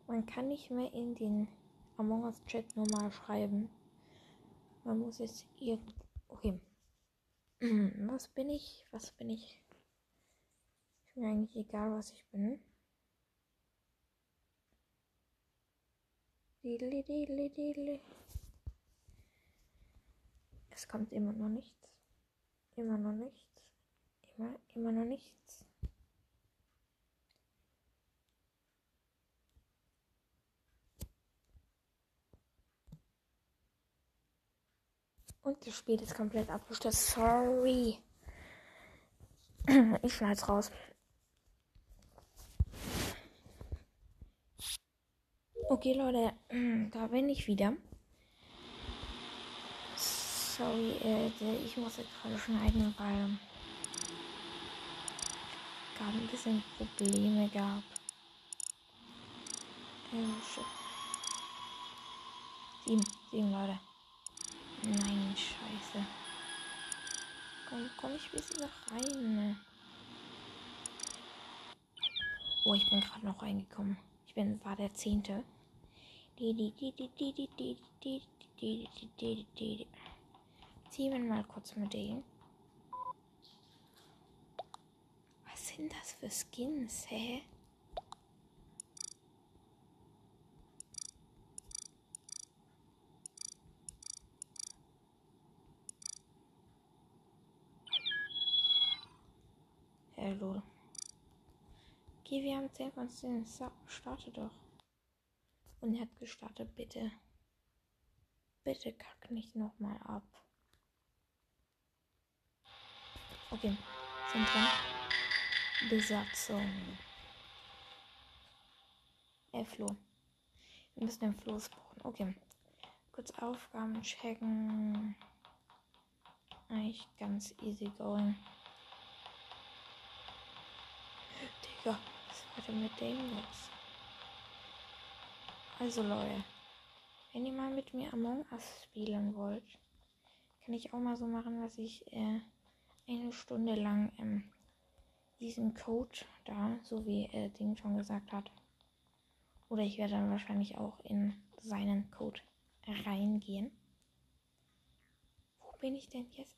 Man kann nicht mehr in den Among Us Chat normal schreiben. Man muss jetzt irgend. Okay. [clears throat] Was bin ich? Was bin ich? Ist mir eigentlich egal, was ich bin. Diddly, diddly, diddly. Es kommt immer noch nichts. Immer noch nichts. Immer, immer noch nichts. Und das Spiel ist komplett abgestürzt. Sorry. [clears throat] Ich schneid's raus. Okay, Leute, [clears throat] da bin ich wieder. Sorry, äh, ich musste gerade schneiden, weil gerade ein bisschen Probleme gab. Äh, sieben, sieben Leute. Nein, scheiße. Komm, komm ich bis noch rein. Oh, ich bin gerade noch reingekommen. Ich bin, war der Zehnte. Ziehen wir mal kurz mit denen. Was sind das für Skins, hä? Hallo. Okay, wir haben 10 von 10. Starte doch. Und er hat gestartet, bitte. Bitte kack nicht nochmal ab. Okay, sind drin. Besatzung. Äh, Flo. Wir müssen den Floß brauchen. Okay. Kurz Aufgaben checken. Eigentlich ganz easy going. Ja, was war denn mit dem los? Also Leute, wenn ihr mal mit mir Among Us spielen wollt, kann ich auch mal so machen, dass ich äh, eine Stunde lang ähm, diesen Code da, so wie äh, Ding schon gesagt hat. Oder ich werde dann wahrscheinlich auch in seinen Code reingehen. Wo bin ich denn jetzt?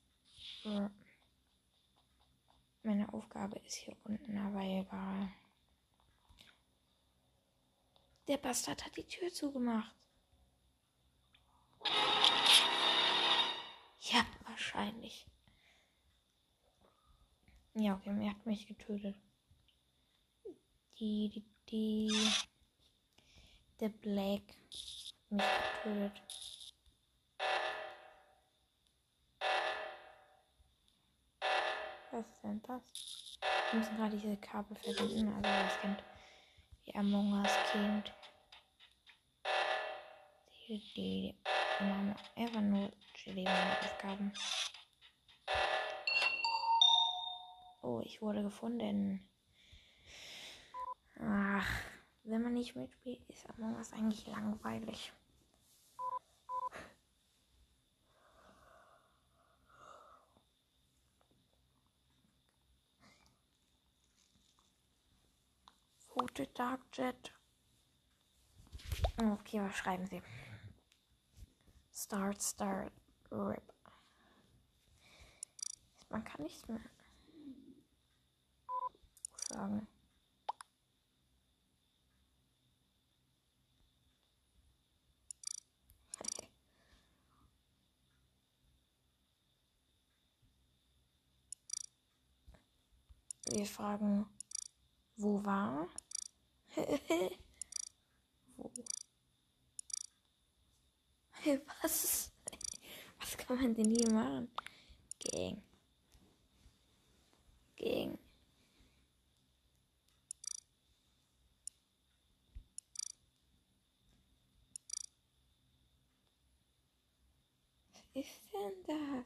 Äh, meine Aufgabe ist hier unten, aber egal. Der Bastard hat die Tür zugemacht. Ja, wahrscheinlich. Ja, okay, er hat mich getötet. Die, die, die. Der Black hat mich getötet. Was ist denn das? Wir müssen gerade diese Kabel verbinden. Also das kennt wie Among Us kennt. Die, die, die machen einfach nur chillige Aufgaben. Oh, ich wurde gefunden. Ach, wenn man nicht mitspielt, ist Among Us eigentlich langweilig. Rote Dark Jet. Okay, was schreiben Sie? Start, start, rip. Man kann nichts mehr sagen. Wir fragen, wo war? Wo? Was? Was kann man denn hier machen? Gang. Was ist denn das?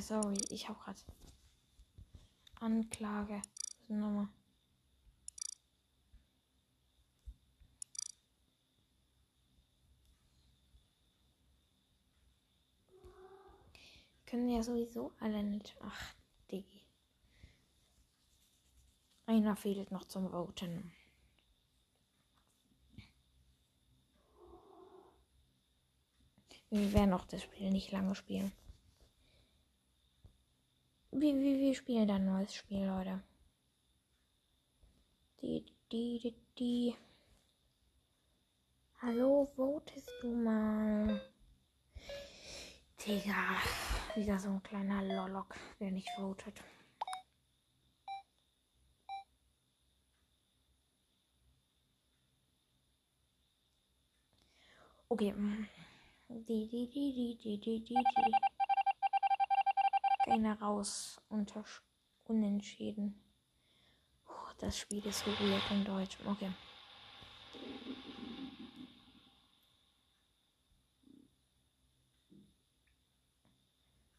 Sorry, ich hab grad Anklage. Nummer. Können ja sowieso alle nicht. Ach, Diggi. Einer fehlt noch zum Voten. Wir werden auch das Spiel nicht lange spielen. Wir, wir, wir spielen dann ein neues Spiel, Leute. Die, die, die, die. Hallo, votest du mal? Digga, wieder so ein kleiner Lolok, der nicht votet. Okay. Die, die, die, die, die, die, die, die. Keiner raus. Unter Unentschieden. Puh, das Spiel ist so weird in Deutsch. Okay.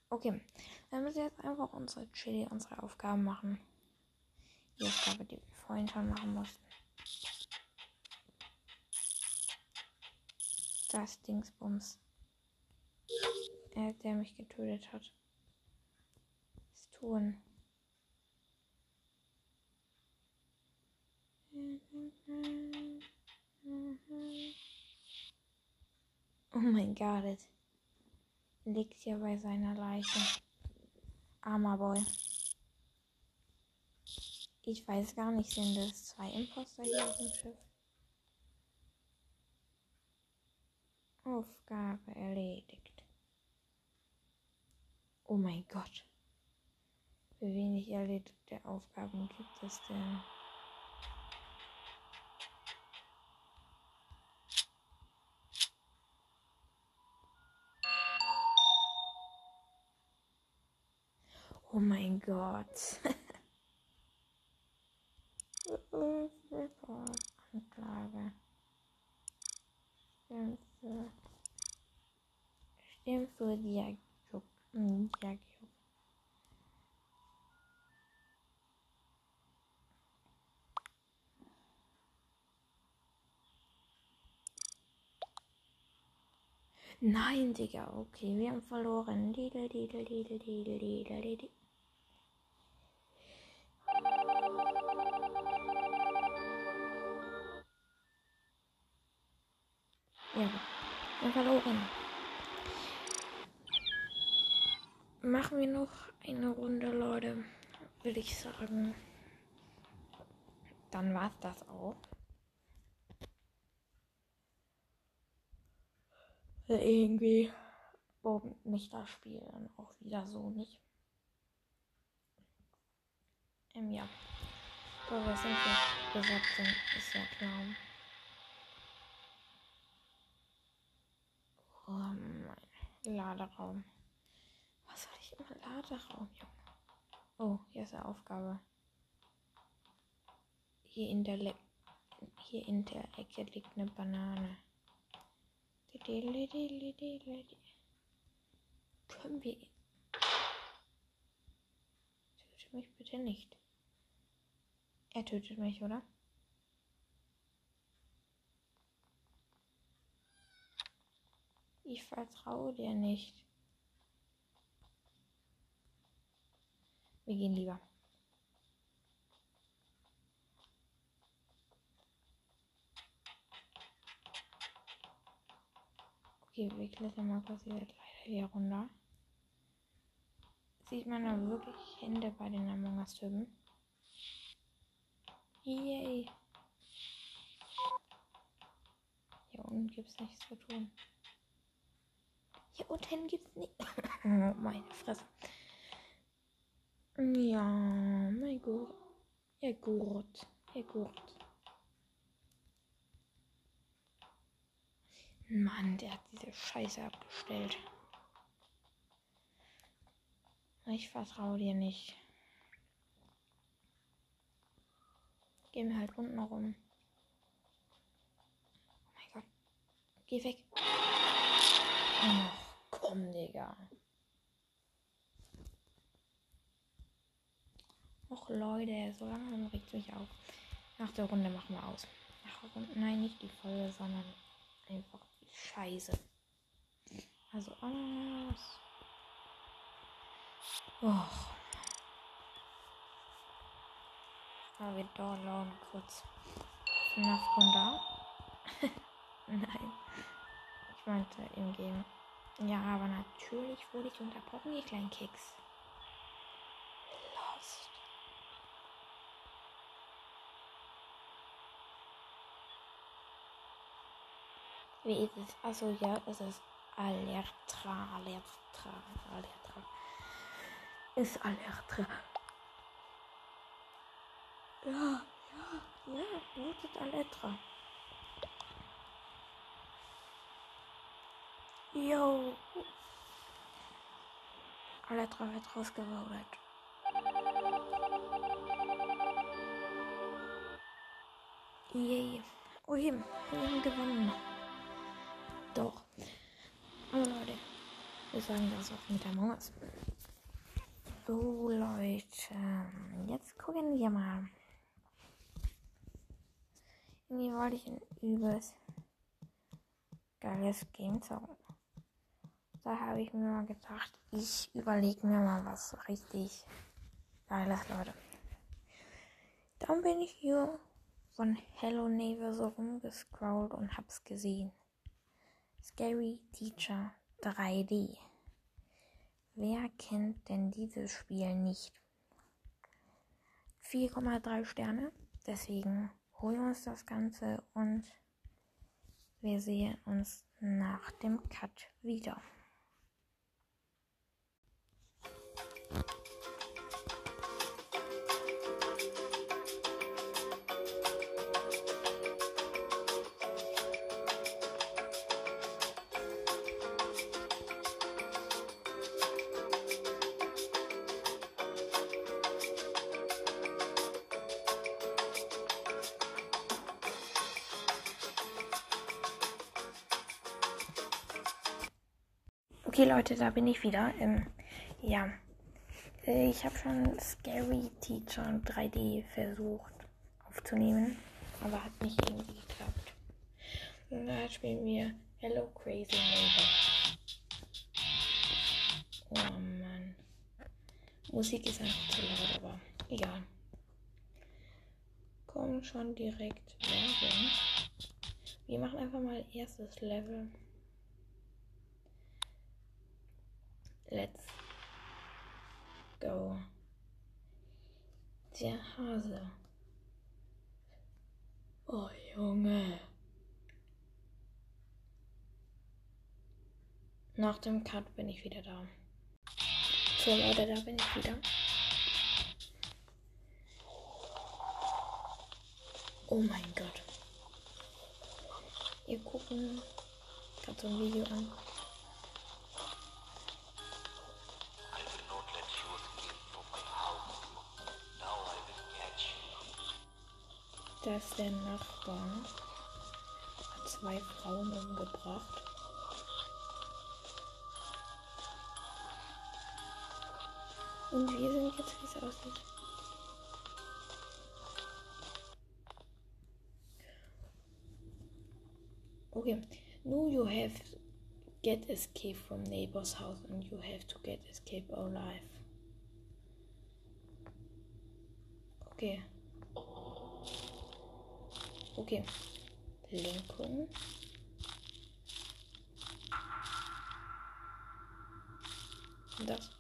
Okay, dann müssen wir jetzt einfach unsere Chili, unsere Aufgaben machen. Die Aufgabe, die wir vorhin schon machen mussten. Das Dingsbums. Er, der mich getötet hat. Tun. Oh mein Gott liegt hier bei seiner Leiche. Armer Boy. Ich weiß gar nicht, sind das zwei Imposter hier auf dem Schiff? Aufgabe erledigt. Oh mein Gott. Wie wenig erledigte Aufgaben gibt es denn? Oh mein Gott. Report. Anklage. Für. Stimmt für Diagio. Nein, Digga, okay, wir haben verloren. Didel, didel, didel, didel, didel, didel. Ja, wir haben verloren. Machen wir noch eine Runde, Leute, würde ich sagen. Dann war's das auch. Irgendwie boomt mich das Spiel dann auch wieder so nicht. Ähm, ja. Aber was sind wir Besatzung? Ist ja klar. Oh mein Laderaum. Was soll ich immer Laderaum, Junge? Oh, hier ist eine Aufgabe. Hier in der Le hier in der Ecke liegt eine Banane. Können wir. Töte mich bitte nicht. Er tötet mich, oder? Ich vertraue dir nicht. Wir gehen lieber. Okay, wir klettern mal quasi leider hier runter. Sieht man da wirklich Hände bei den Among Us-Typen? Yay! Hier unten gibt es nichts zu tun. Hier unten gibt es nicht. [laughs] Oh, meine Fresse. Ja, mein Gott. Ja, gut. Ja, gut. Mann, der hat diese Scheiße abgestellt. Ich vertraue dir nicht. Gehen wir halt unten rum. Oh mein Gott. Geh weg. Oh, komm, Digga. Och, Leute, so langsam regt mich auf. Nach der Runde machen wir aus. Nach der Runde, nein, nicht die Folge, sondern einfach Scheiße. Also aus. Och. Aber wir downloaden kurz. Nach runter. [laughs] Nein. Ich meinte im Game. Ja, aber natürlich wurde ich unterbrochen, ihr kleinen Keks. Wie ist es? Also ja, es ist Alertra, Alertra, Alertra. Ist Alertra. Ja, ja, ja, votet Alertra. Yo. Alertra wird rausgevotet. Yay. Okay, wir haben gewonnen. Doch. Aber Leute, wir sagen das auch mit der Maus. So, Leute. Jetzt gucken wir mal. Irgendwie wollte ich ein übelst geiles Game zocken. Da habe ich mir mal gedacht, ich überlege mir mal was richtig geiles, Leute. Dann bin ich hier von Hello Neighbor so rumgescrollt und hab's gesehen. Scary Teacher 3D. Wer kennt denn dieses Spiel nicht? 4,3 Sterne. Deswegen holen wir uns das Ganze und wir sehen uns nach dem Cut wieder. Leute, da bin ich wieder. Ähm, ja, äh, ich habe schon Scary Teacher 3D versucht aufzunehmen, aber hat nicht irgendwie geklappt. Und da spielen wir Hello Crazy Neighbor. Oh Mann. Musik ist einfach zu laut, aber egal. Kommt schon direkt Werbung. Wir machen einfach mal erstes Level. Let's go. Der Hase. Oh Junge. Nach dem Cut bin ich wieder da. So Leute, da bin ich wieder. Oh mein Gott. Ihr gucken gerade so ein Video an. Da ist der Nachbar. Zwei Frauen umgebracht. Und wir sind jetzt, wie es aussieht. Okay. Now you have get escape from neighbor's house and you have to get escape alive. Okay. Okay. Lenkung. Das.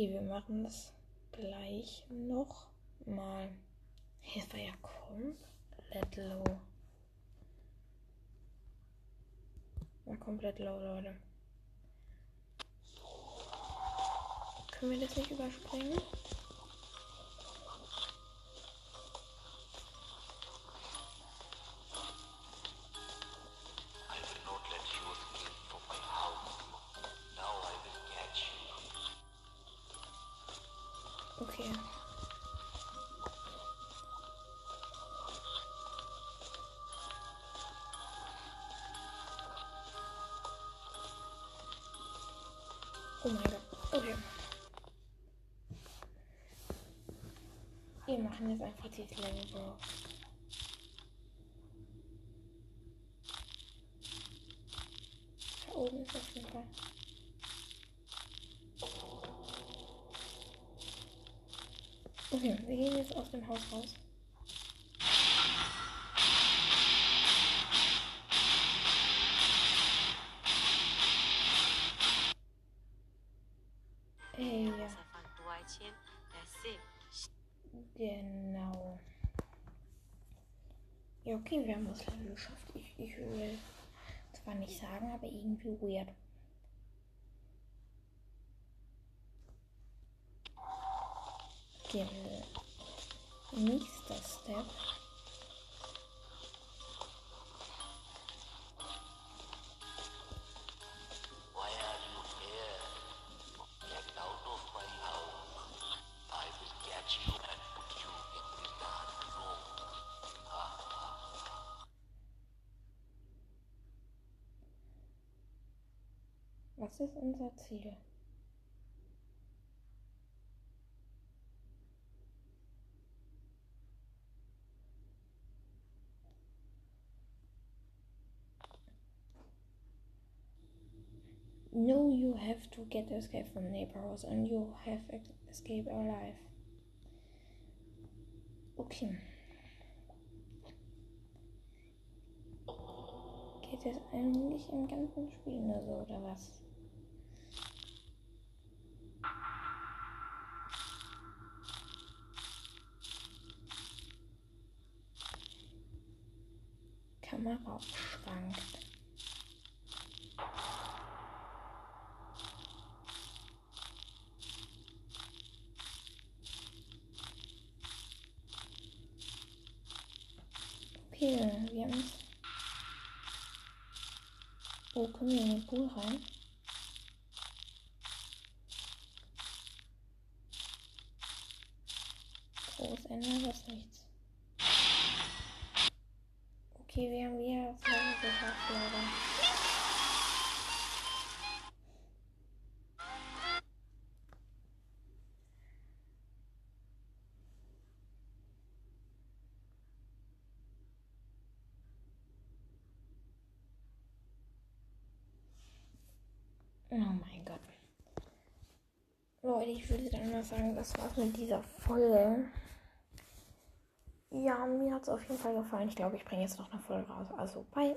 Okay, wir machen das gleich noch mal. Es war ja komplett low. War komplett low, Leute. Können wir das nicht überspringen? Jetzt einfach dieses Level so. Da oben ist auf jeden Fall. Okay, wir gehen jetzt aus dem Haus raus. Genau. Ja, okay, wir haben das Level geschafft. Ich, ich will zwar nicht sagen, aber irgendwie weird. Okay, nächster Step. Was ist unser Ziel? No, you have to get escape from neighborhoods and you have escape alive. Okay. Geht es eigentlich im ganzen Spiel nur so oder was? 还好。Leute, ich würde dann mal sagen, das war's mit dieser Folge. Ja, mir hat es auf jeden Fall gefallen. Ich glaube, ich bringe jetzt noch eine Folge raus. Also, bye.